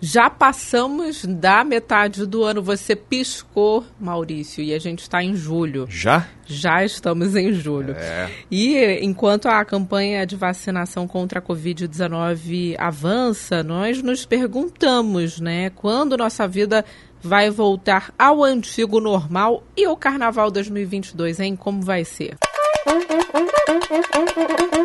Já passamos da metade do ano. Você piscou, Maurício, e a gente está em julho. Já? Já estamos em julho. É. E enquanto a campanha de vacinação contra a Covid-19 avança, nós nos perguntamos, né, quando nossa vida vai voltar ao antigo normal e o Carnaval 2022, hein? Como vai ser?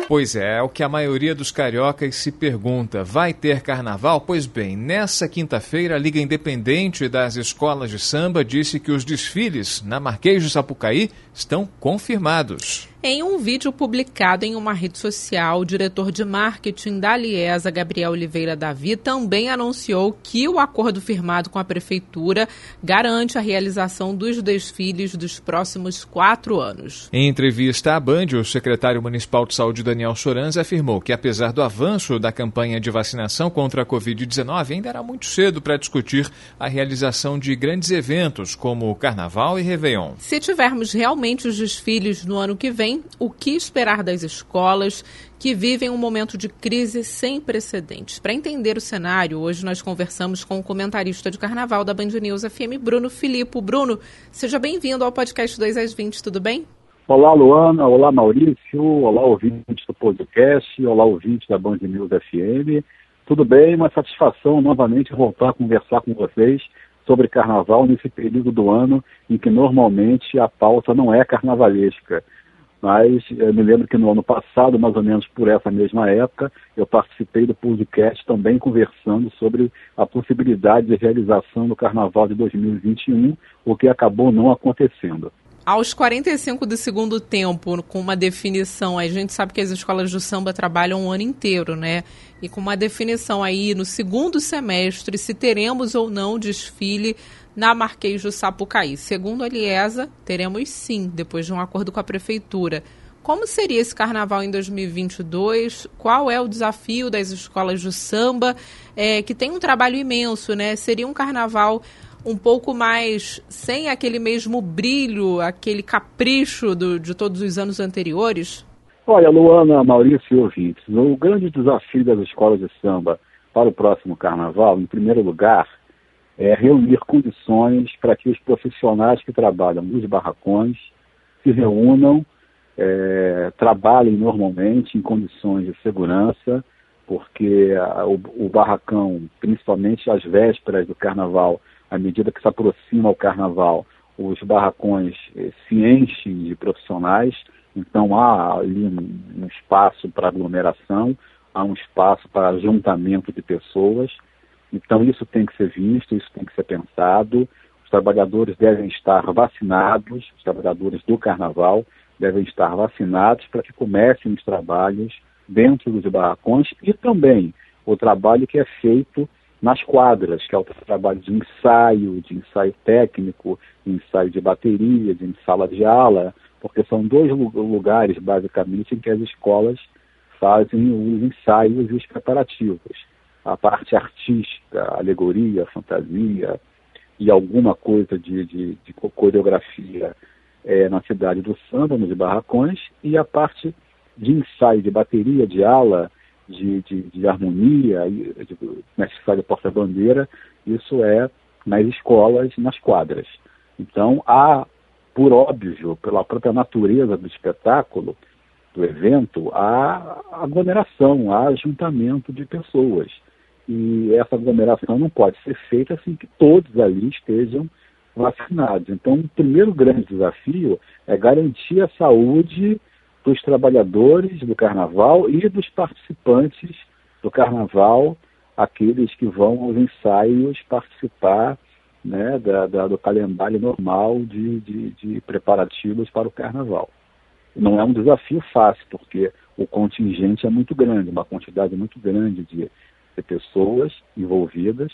Pois é, é o que a maioria dos cariocas se pergunta. Vai ter carnaval? Pois bem, nessa quinta-feira, a Liga Independente das Escolas de Samba disse que os desfiles na Marquês de Sapucaí estão confirmados. Em um vídeo publicado em uma rede social, o diretor de marketing da Liesa, Gabriel Oliveira Davi, também anunciou que o acordo firmado com a prefeitura garante a realização dos desfiles dos próximos quatro anos. Em entrevista à Band, o secretário municipal de saúde, Daniel Soranz, afirmou que, apesar do avanço da campanha de vacinação contra a Covid-19, ainda era muito cedo para discutir a realização de grandes eventos como o Carnaval e Réveillon. Se tivermos realmente os desfiles no ano que vem, o que esperar das escolas que vivem um momento de crise sem precedentes. Para entender o cenário, hoje nós conversamos com o comentarista de carnaval da Band News FM, Bruno Filippo. Bruno, seja bem-vindo ao podcast 2 às 20, tudo bem? Olá, Luana. Olá, Maurício. Olá, ouvintes do podcast. Olá, ouvintes da Band News FM. Tudo bem? Uma satisfação novamente voltar a conversar com vocês sobre carnaval nesse período do ano em que normalmente a pauta não é carnavalesca. Mas eu me lembro que no ano passado, mais ou menos por essa mesma época, eu participei do podcast também conversando sobre a possibilidade de realização do Carnaval de 2021, o que acabou não acontecendo. Aos 45 do segundo tempo, com uma definição, a gente sabe que as escolas do samba trabalham o ano inteiro, né? E com uma definição aí no segundo semestre, se teremos ou não desfile na Marquês do Sapucaí. Segundo a Liesa, teremos sim, depois de um acordo com a prefeitura. Como seria esse carnaval em 2022? Qual é o desafio das escolas do samba, é, que tem um trabalho imenso, né? Seria um carnaval um pouco mais sem aquele mesmo brilho, aquele capricho do, de todos os anos anteriores? Olha, Luana, Maurício e ouvintes, o grande desafio das escolas de samba para o próximo carnaval, em primeiro lugar, é, reunir condições para que os profissionais que trabalham nos barracões se reúnam, é, trabalhem normalmente em condições de segurança, porque a, o, o, barracão, principalmente às vésperas do carnaval, à medida que se aproxima o carnaval, os barracões eh, se enchem de profissionais, então há ali um, um espaço para aglomeração, há um espaço para juntamento de pessoas. Então, isso tem que ser visto, isso tem que ser pensado. Os trabalhadores devem estar vacinados, os trabalhadores do carnaval devem estar vacinados para que comecem os trabalhos dentro dos barracões e também o trabalho que é feito nas quadras, que é o trabalho de ensaio, de ensaio técnico, de ensaio de bateria, de sala de aula, porque são dois lugares, basicamente, em que as escolas fazem os ensaios e os preparativos. A parte artística, alegoria, fantasia e alguma coisa de, de, de coreografia é, na cidade do samba, nos barracões, e a parte de ensaio, de bateria, de ala, de, de, de harmonia, de, mestre de porta-bandeira, isso é nas escolas, nas quadras. Então, há, por óbvio, pela própria natureza do espetáculo, do evento, há aglomeração, há ajuntamento de pessoas. E essa aglomeração não pode ser feita assim que todos ali estejam vacinados. Então, o primeiro grande desafio é garantir a saúde dos trabalhadores do carnaval e dos participantes do carnaval, aqueles que vão aos ensaios participar né, da, da, do calendário normal de, de, de preparativos para o carnaval. Não é um desafio fácil, porque o contingente é muito grande, uma quantidade muito grande de de pessoas envolvidas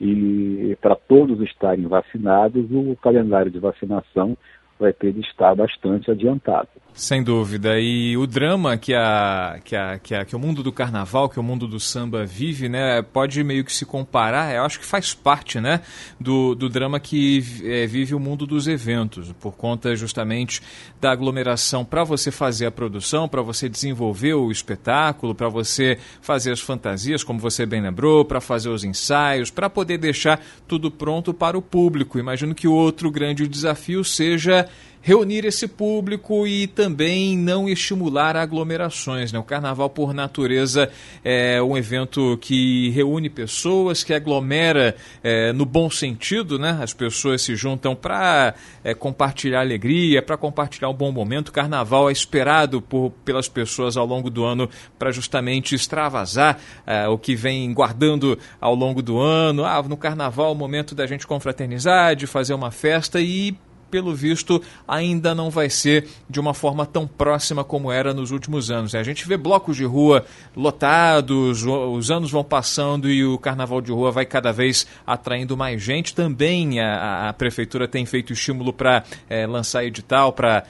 e para todos estarem vacinados, o calendário de vacinação vai ter de estar bastante adiantado. Sem dúvida. E o drama que, a, que, a, que, a, que o mundo do carnaval, que o mundo do samba vive, né, pode meio que se comparar, eu acho que faz parte né, do, do drama que é, vive o mundo dos eventos, por conta justamente da aglomeração para você fazer a produção, para você desenvolver o espetáculo, para você fazer as fantasias, como você bem lembrou, para fazer os ensaios, para poder deixar tudo pronto para o público. Imagino que o outro grande desafio seja reunir esse público e também não estimular aglomerações. Né? O carnaval, por natureza, é um evento que reúne pessoas, que aglomera é, no bom sentido, né? as pessoas se juntam para é, compartilhar alegria, para compartilhar um bom momento. O carnaval é esperado por, pelas pessoas ao longo do ano para justamente extravasar é, o que vem guardando ao longo do ano. Ah, no carnaval, é o momento da gente confraternizar, de fazer uma festa e pelo visto, ainda não vai ser de uma forma tão próxima como era nos últimos anos. A gente vê blocos de rua lotados, os anos vão passando e o carnaval de rua vai cada vez atraindo mais gente. Também a, a prefeitura tem feito estímulo para é, lançar edital, para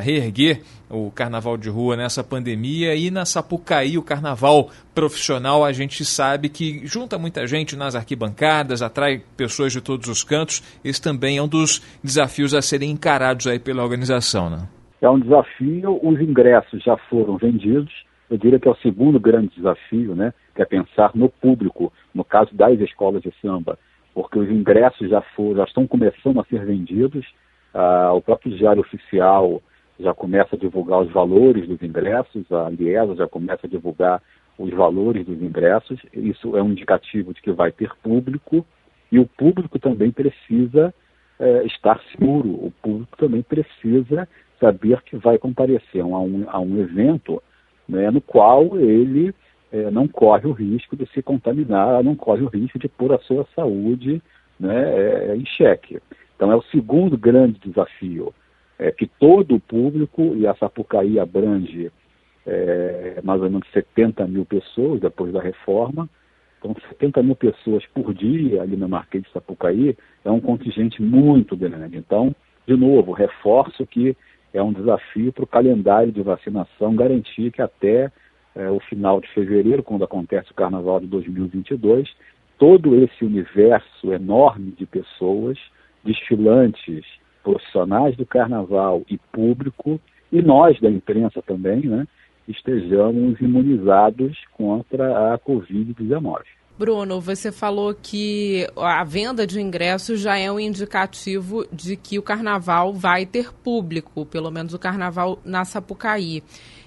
reerguer o carnaval de rua nessa pandemia e na Sapucaí, o carnaval profissional, a gente sabe que junta muita gente nas arquibancadas, atrai pessoas de todos os cantos. Esse também é um dos desafios a serem encarados aí pela organização, né? É um desafio, os ingressos já foram vendidos, eu diria que é o segundo grande desafio, né? Que é pensar no público, no caso das escolas de samba, porque os ingressos já foram, já estão começando a ser vendidos, ah, o próprio diário oficial já começa a divulgar os valores dos ingressos, a Liesa já começa a divulgar os valores dos ingressos. Isso é um indicativo de que vai ter público e o público também precisa é, estar seguro, o público também precisa saber que vai comparecer a um, a um evento né, no qual ele é, não corre o risco de se contaminar, não corre o risco de pôr a sua saúde né, é, em xeque. Então é o segundo grande desafio é, que todo o público, e a Sapucaí abrange é, mais ou menos 70 mil pessoas depois da reforma, então 70 mil pessoas por dia ali na Marquês de Sapucaí é um contingente muito grande. Então, de novo, reforço que é um desafio para o calendário de vacinação garantir que até é, o final de fevereiro, quando acontece o Carnaval de 2022, todo esse universo enorme de pessoas, desfilantes, profissionais do carnaval e público, e nós da imprensa também, né, estejamos imunizados contra a Covid-19. Bruno, você falou que a venda de ingressos já é um indicativo de que o carnaval vai ter público, pelo menos o carnaval na Sapucaí.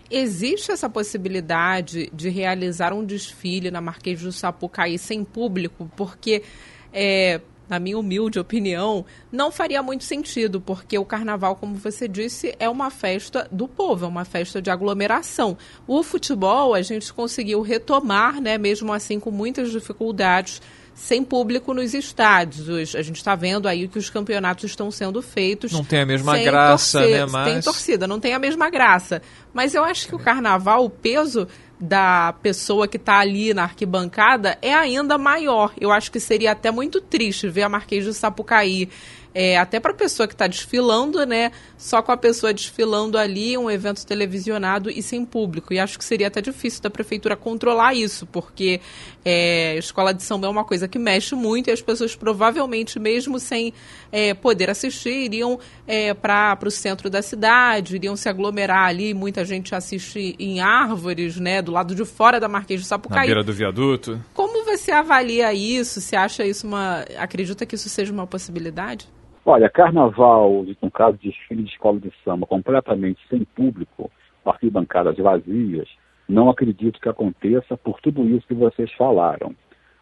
Existe essa possibilidade de realizar um desfile na Marquês do Sapucaí sem público? Porque é, na minha humilde opinião, não faria muito sentido, porque o carnaval, como você disse, é uma festa do povo, é uma festa de aglomeração. O futebol a gente conseguiu retomar, né, mesmo assim com muitas dificuldades, sem público nos estádios. A gente está vendo aí que os campeonatos estão sendo feitos. Não tem a mesma graça, torcer, né? Mas... Tem torcida, não tem a mesma graça. Mas eu acho que o carnaval, o peso da pessoa que está ali na arquibancada é ainda maior. Eu acho que seria até muito triste ver a Marquês de Sapucaí é, até para a pessoa que está desfilando, né? Só com a pessoa desfilando ali, um evento televisionado e sem público. E acho que seria até difícil da prefeitura controlar isso, porque é, escola de samba é uma coisa que mexe muito e as pessoas provavelmente, mesmo sem é, poder assistir, iriam é, para o centro da cidade, iriam se aglomerar ali. Muita gente assiste em árvores, né? Do lado de fora da Marquês de Sapucaí. Na beira do viaduto. Como você avalia isso? Você acha isso uma. Acredita que isso seja uma possibilidade? Olha, carnaval, no caso de desfile de escola de samba, completamente sem público, arquibancadas vazias, não acredito que aconteça por tudo isso que vocês falaram.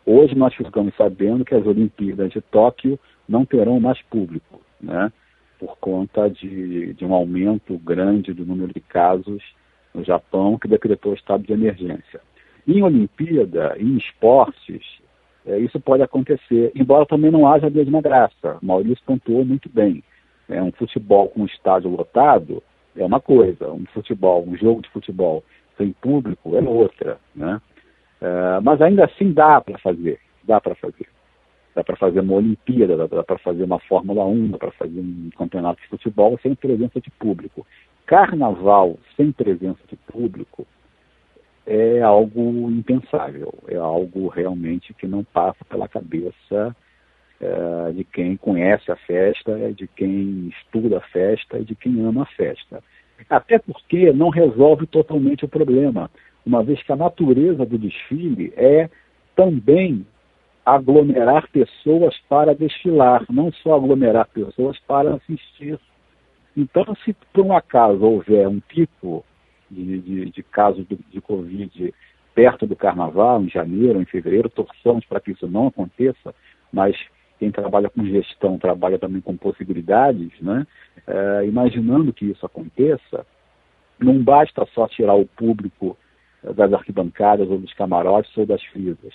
Hoje nós ficamos sabendo que as Olimpíadas de Tóquio não terão mais público, né? Por conta de, de um aumento grande do número de casos no Japão, que decretou estado de emergência. Em Olimpíada, em esportes, é, isso pode acontecer, embora também não haja a mesma graça. O Maurício pontuou muito bem. É, um futebol com estádio lotado é uma coisa, um futebol, um jogo de futebol sem público é outra. Né? É, mas ainda assim dá para fazer, dá para fazer. Dá para fazer uma Olimpíada, dá, dá para fazer uma Fórmula 1, dá para fazer um campeonato de futebol sem presença de público. carnaval sem presença de público é algo impensável, é algo realmente que não passa pela cabeça é, de quem conhece a festa, de quem estuda a festa e de quem ama a festa. Até porque não resolve totalmente o problema, uma vez que a natureza do desfile é também aglomerar pessoas para desfilar, não só aglomerar pessoas para assistir. Então, se por um acaso houver um pico de, de, de casos de, de Covid perto do carnaval, em janeiro, em fevereiro, torçamos para que isso não aconteça, mas quem trabalha com gestão trabalha também com possibilidades, né? É, imaginando que isso aconteça, não basta só tirar o público das arquibancadas ou dos camarotes ou das frisas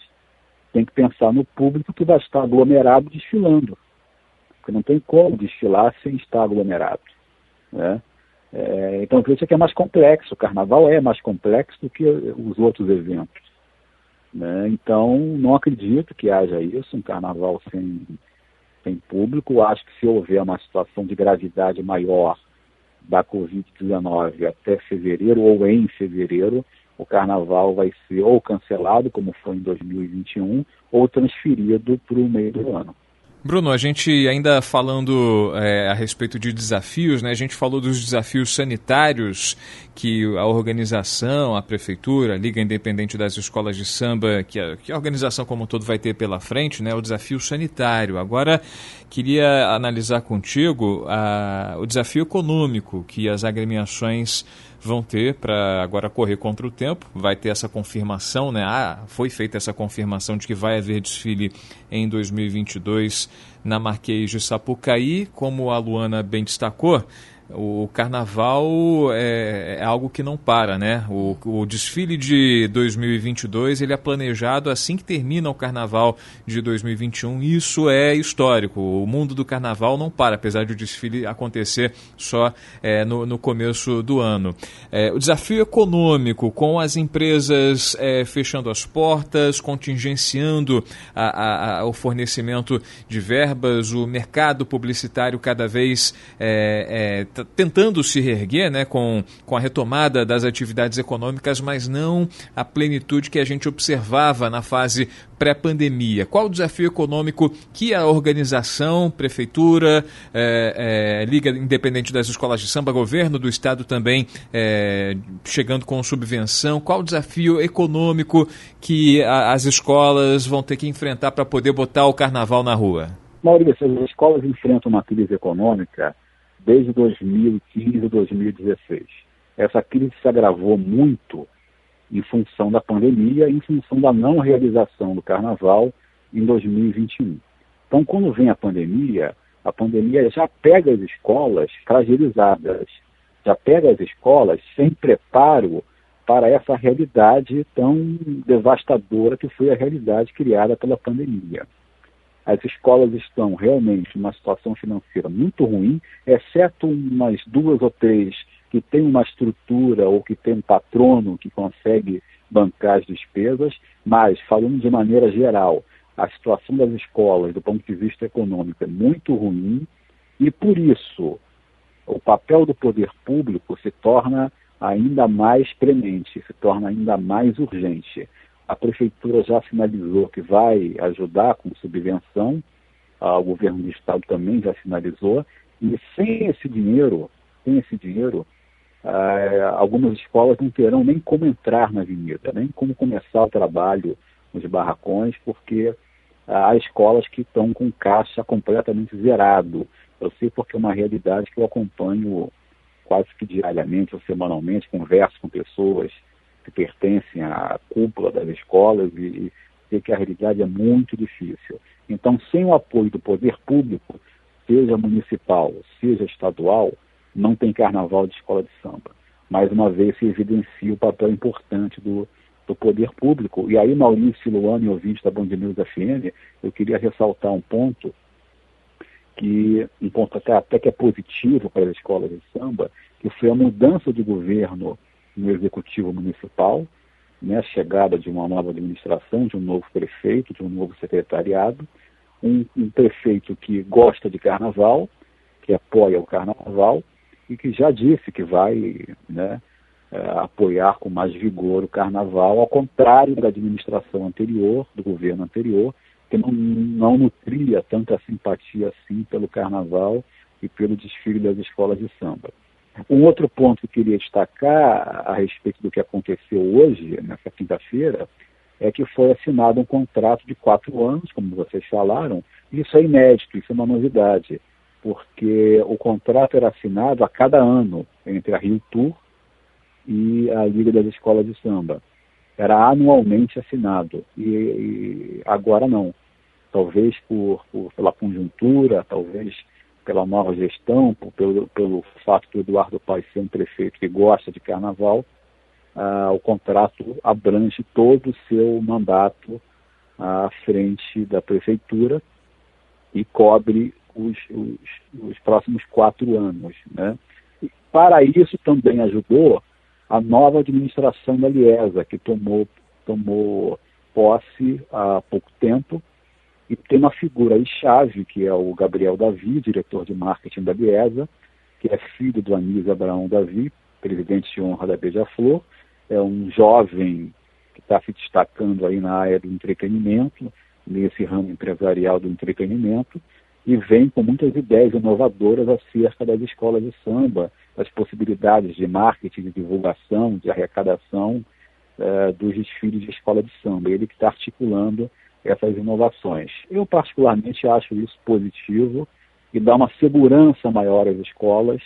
tem que pensar no público que vai estar aglomerado desfilando. Porque não tem como desfilar sem estar aglomerado. Né? É, então, por isso é que é mais complexo. O carnaval é mais complexo do que os outros eventos. Né? Então, não acredito que haja isso, um carnaval sem, sem público. Acho que se houver uma situação de gravidade maior da Covid-19 até fevereiro ou em fevereiro, o carnaval vai ser ou cancelado, como foi em 2021, ou transferido para o meio do ano. Bruno, a gente ainda falando é, a respeito de desafios, né? A gente falou dos desafios sanitários que a organização, a prefeitura, a Liga Independente das Escolas de Samba, que a, que a organização como um todo vai ter pela frente, né? O desafio sanitário. Agora, queria analisar contigo a, o desafio econômico que as agremiações vão ter para agora correr contra o tempo. Vai ter essa confirmação, né? Ah, foi feita essa confirmação de que vai haver desfile em 2022 na Marquês de Sapucaí, como a Luana bem destacou o carnaval é, é, algo que não para, né? O, o, desfile de 2022 ele é planejado assim que termina o carnaval de 2021. Isso é histórico. O mundo do carnaval não para, apesar de o desfile acontecer só é, no, no, começo do ano. É, o desafio econômico, com as empresas é, fechando as portas, contingenciando a, a, a, o fornecimento de verbas, o mercado publicitário cada vez é, é, tentando se reerguer né, com, com a retomada das atividades econômicas, mas não a plenitude que a gente observava na fase pré-pandemia. Qual o desafio econômico que a organização, prefeitura, é, é, Liga Independente das Escolas de Samba, governo do estado também é, chegando com subvenção, qual o desafio econômico que a, as escolas vão ter que enfrentar para poder botar o carnaval na rua? Maurício, as escolas enfrentam uma crise econômica desde 2015 2016. Essa crise se agravou muito em função da pandemia, em função da não realização do carnaval em 2021. Então, quando vem a pandemia, a pandemia já pega as escolas fragilizadas, já pega as escolas sem preparo para essa realidade tão devastadora que foi a realidade criada pela pandemia as escolas estão realmente numa situação financeira muito ruim, exceto umas duas ou três que têm uma estrutura ou que tem um patrono que consegue bancar as despesas, mas, falando de maneira geral, a situação das escolas, do ponto de vista econômico, é muito ruim e, por isso, o papel do poder público se torna ainda mais premente, se torna ainda mais urgente. A prefeitura já sinalizou que vai ajudar com subvenção, ah, o governo do estado também já sinalizou, e sem esse dinheiro, sem esse dinheiro, ah, algumas escolas não terão nem como entrar na avenida, nem como começar o trabalho nos barracões, porque há escolas que estão com caixa completamente zerado. Eu sei porque é uma realidade que eu acompanho quase que diariamente ou semanalmente, converso com pessoas que pertencem à cúpula das escolas e, e que a realidade é muito difícil. Então, sem o apoio do poder público, seja municipal, seja estadual, não tem carnaval de escola de samba. Mais uma vez se evidencia o papel importante do, do poder público. E aí, Maurício Luano ouvinte da Band News FM, eu queria ressaltar um ponto que um ponto até, até que é positivo para as escolas de samba, que foi a mudança de governo no executivo municipal, né, a chegada de uma nova administração, de um novo prefeito, de um novo secretariado, um, um prefeito que gosta de carnaval, que apoia o carnaval, e que já disse que vai né, é, apoiar com mais vigor o carnaval, ao contrário da administração anterior, do governo anterior, que não, não nutria tanta simpatia assim pelo carnaval e pelo desfile das escolas de samba. Um outro ponto que eu queria destacar a respeito do que aconteceu hoje, nessa quinta-feira, é que foi assinado um contrato de quatro anos, como vocês falaram. Isso é inédito, isso é uma novidade, porque o contrato era assinado a cada ano entre a Rio Tour e a Liga das Escolas de Samba. Era anualmente assinado e, e agora não. Talvez por, por, pela conjuntura, talvez pela nova gestão, pelo, pelo fato do Eduardo Paes ser um prefeito que gosta de carnaval, ah, o contrato abrange todo o seu mandato à frente da prefeitura e cobre os, os, os próximos quatro anos. Né? E para isso também ajudou a nova administração da Liesa, que tomou, tomou posse há pouco tempo, e tem uma figura chave, que é o Gabriel Davi, diretor de marketing da Liesa, que é filho do Anísio Abraão Davi, presidente de honra da Beija-Flor, é um jovem que está se destacando aí na área do entretenimento, nesse ramo empresarial do entretenimento, e vem com muitas ideias inovadoras acerca das escolas de samba, das possibilidades de marketing, de divulgação, de arrecadação uh, dos desfiles de escola de samba. Ele que está articulando essas inovações. Eu, particularmente, acho isso positivo e dá uma segurança maior às escolas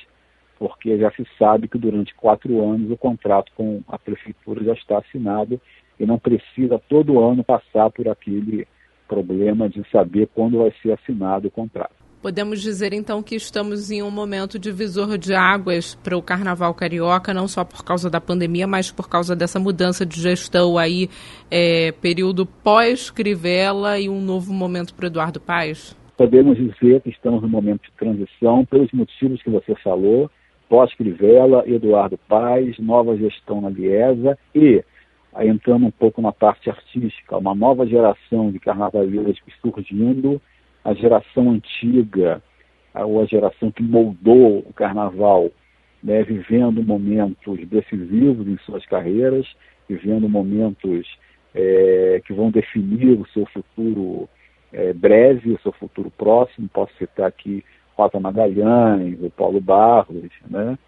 porque já se sabe que durante quatro anos o contrato com a prefeitura já está assinado e não precisa todo ano passar por aquele problema de saber quando vai ser assinado o contrato. Podemos dizer então que estamos em um momento divisor de águas para o Carnaval Carioca, não só por causa da pandemia, mas por causa dessa mudança de gestão aí, é, período pós-Crivella e um novo momento para Eduardo Paes? Podemos dizer que estamos no momento de transição pelos motivos que você falou pós-Crivella, Eduardo Paes, nova gestão na Liesa e, entrando um pouco na parte artística, uma nova geração de carnavaleiros surgindo, a geração antiga, ou a geração que moldou o carnaval, né, vivendo momentos decisivos em suas carreiras, vivendo momentos é, que vão definir o seu futuro é, breve, o seu futuro próximo. Posso citar aqui Rosa Magalhães, o Paulo Barros, né?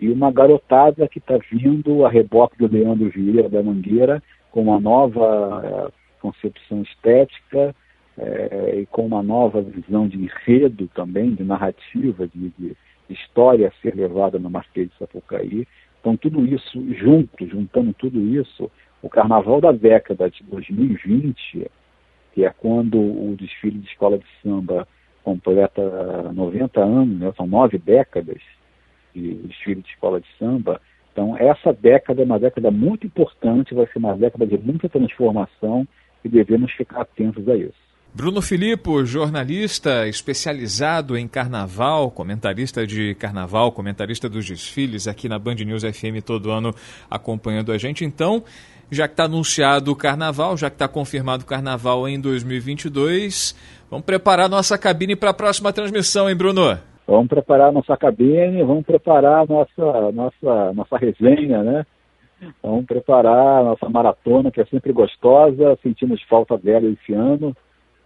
E uma garotada que está vindo a reboque do Leandro Vieira da Mangueira com uma nova é, concepção estética é, e com uma nova visão de enredo também, de narrativa, de, de, história a ser levada no Marquês de Sapucaí. Então, tudo isso junto, juntando tudo isso, o carnaval da década de 2020, que é quando o desfile de escola de samba completa 90 anos, né? são nove décadas de desfile de escola de samba. Então, essa década é uma década muito importante, vai ser uma década de muita transformação e devemos ficar atentos a isso. Bruno Filippo, jornalista especializado em carnaval, comentarista de carnaval, comentarista dos desfiles aqui na Band News FM todo ano acompanhando a gente. Então, já que está anunciado o carnaval, já que está confirmado o carnaval em 2022, vamos preparar nossa cabine para a próxima transmissão, hein, Bruno? Vamos preparar nossa cabine, vamos preparar nossa, nossa, nossa resenha, né? Vamos preparar nossa maratona, que é sempre gostosa, sentimos falta dela esse ano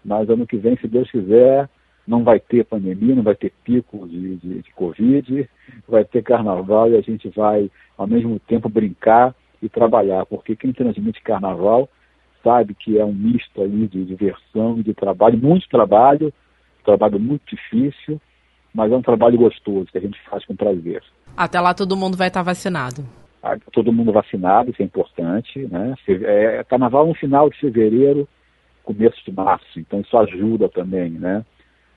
mas ano que vem, se Deus quiser, não vai ter pandemia, não vai ter pico de, de, de Covid, vai ter carnaval e a gente vai, ao mesmo tempo, brincar e trabalhar, porque quem transmite carnaval sabe que é um misto aí de diversão e de trabalho, muito trabalho, trabalho muito difícil, mas é um trabalho gostoso que a gente faz com prazer. Até lá todo mundo vai estar vacinado. Ah, todo mundo vacinado, isso é importante, né? É, carnaval no final de fevereiro, começo de março, então isso ajuda também, né?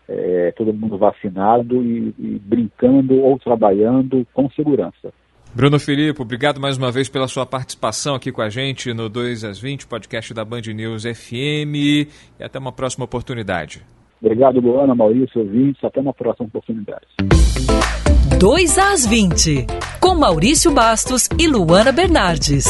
É, todo mundo vacinado e, e brincando ou trabalhando com segurança. Bruno Filipe, obrigado mais uma vez pela sua participação aqui com a gente no 2 às 20, podcast da Band News FM. E até uma próxima oportunidade. Obrigado, Luana, Maurício, ouvintes. Até uma próxima oportunidade. 2 às 20, com Maurício Bastos e Luana Bernardes.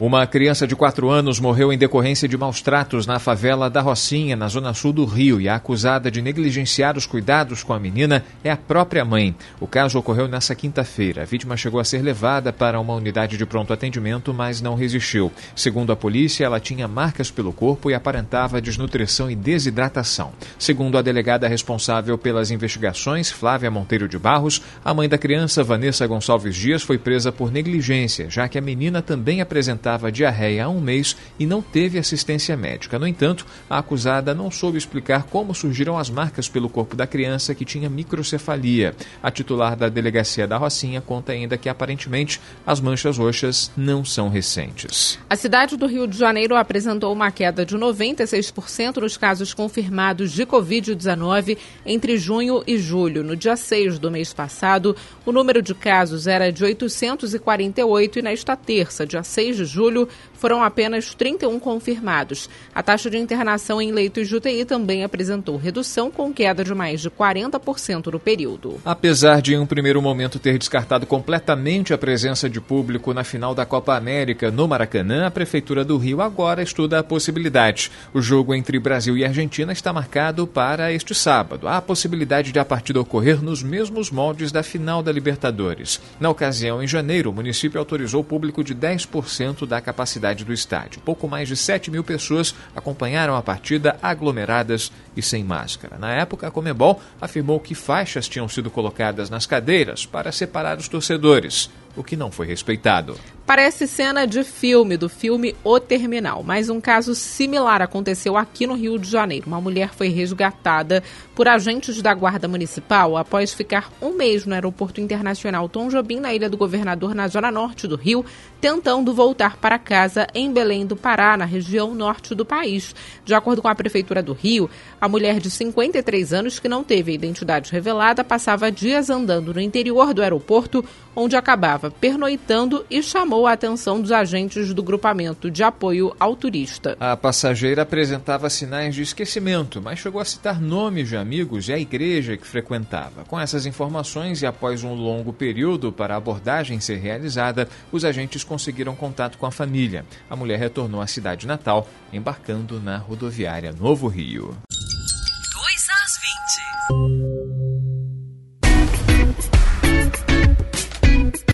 Uma criança de 4 anos morreu em decorrência de maus tratos na favela da Rocinha, na zona sul do Rio, e a acusada de negligenciar os cuidados com a menina é a própria mãe. O caso ocorreu nesta quinta-feira. A vítima chegou a ser levada para uma unidade de pronto atendimento, mas não resistiu. Segundo a polícia, ela tinha marcas pelo corpo e aparentava desnutrição e desidratação. Segundo a delegada responsável pelas investigações, Flávia Monteiro de Barros, a mãe da criança, Vanessa Gonçalves Dias, foi presa por negligência, já que a menina também apresentava apresentava diarreia há um mês e não teve assistência médica. No entanto, a acusada não soube explicar como surgiram as marcas pelo corpo da criança que tinha microcefalia. A titular da delegacia da Rocinha conta ainda que aparentemente as manchas roxas não são recentes. A cidade do Rio de Janeiro apresentou uma queda de 96% nos casos confirmados de Covid-19 entre junho e julho. No dia 6 do mês passado, o número de casos era de 848 e nesta terça, dia 6 de julho, foram apenas 31 confirmados. A taxa de internação em leitos de UTI também apresentou redução, com queda de mais de 40% no período. Apesar de, em um primeiro momento, ter descartado completamente a presença de público na final da Copa América no Maracanã, a Prefeitura do Rio agora estuda a possibilidade. O jogo entre Brasil e Argentina está marcado para este sábado. Há a possibilidade de a partida ocorrer nos mesmos moldes da final da Libertadores. Na ocasião, em janeiro, o município autorizou o público de 10% da capacidade do estádio. Pouco mais de 7 mil pessoas acompanharam a partida aglomeradas e sem máscara. Na época, a Comebol afirmou que faixas tinham sido colocadas nas cadeiras para separar os torcedores, o que não foi respeitado. Parece cena de filme, do filme O Terminal, mas um caso similar aconteceu aqui no Rio de Janeiro. Uma mulher foi resgatada por agentes da Guarda Municipal após ficar um mês no Aeroporto Internacional Tom Jobim, na Ilha do Governador, na zona norte do Rio, tentando voltar para casa em Belém do Pará, na região norte do país. De acordo com a Prefeitura do Rio, a mulher de 53 anos, que não teve a identidade revelada, passava dias andando no interior do aeroporto, onde acabava pernoitando e chamou chamou a atenção dos agentes do grupamento de apoio ao turista. A passageira apresentava sinais de esquecimento, mas chegou a citar nomes de amigos e a igreja que frequentava. Com essas informações e após um longo período para a abordagem ser realizada, os agentes conseguiram contato com a família. A mulher retornou à cidade natal, embarcando na rodoviária Novo Rio. 2 às 20.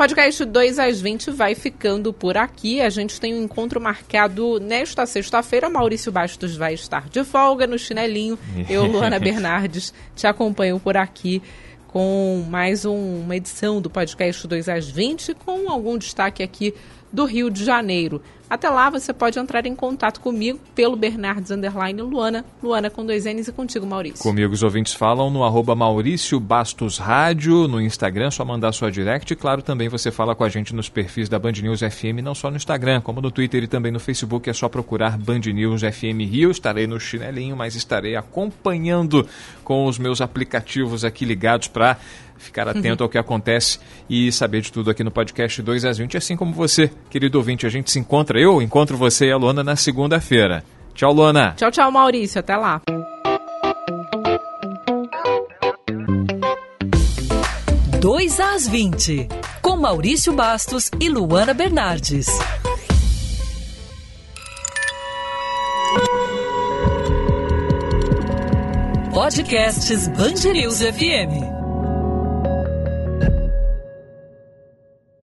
Podcast 2 às 20 vai ficando por aqui. A gente tem um encontro marcado nesta sexta-feira. Maurício Bastos vai estar de folga no chinelinho. Eu, Luana Bernardes, te acompanho por aqui com mais um, uma edição do podcast 2 às 20, com algum destaque aqui do Rio de Janeiro. Até lá você pode entrar em contato comigo pelo Bernardes Underline Luana, Luana com dois N's e contigo, Maurício. Comigo os ouvintes falam no arroba Maurício Bastos Rádio, no Instagram, só mandar sua direct. E claro, também você fala com a gente nos perfis da Band News FM, não só no Instagram, como no Twitter e também no Facebook. É só procurar Band News FM Rio. Estarei no chinelinho, mas estarei acompanhando com os meus aplicativos aqui ligados para ficar atento uhum. ao que acontece e saber de tudo aqui no podcast 2 às 20, assim como você, querido ouvinte. A gente se encontra, eu encontro você e a Luana na segunda-feira. Tchau, Luana. Tchau, tchau, Maurício. Até lá. 2 às 20, com Maurício Bastos e Luana Bernardes. Podcasts Band News FM.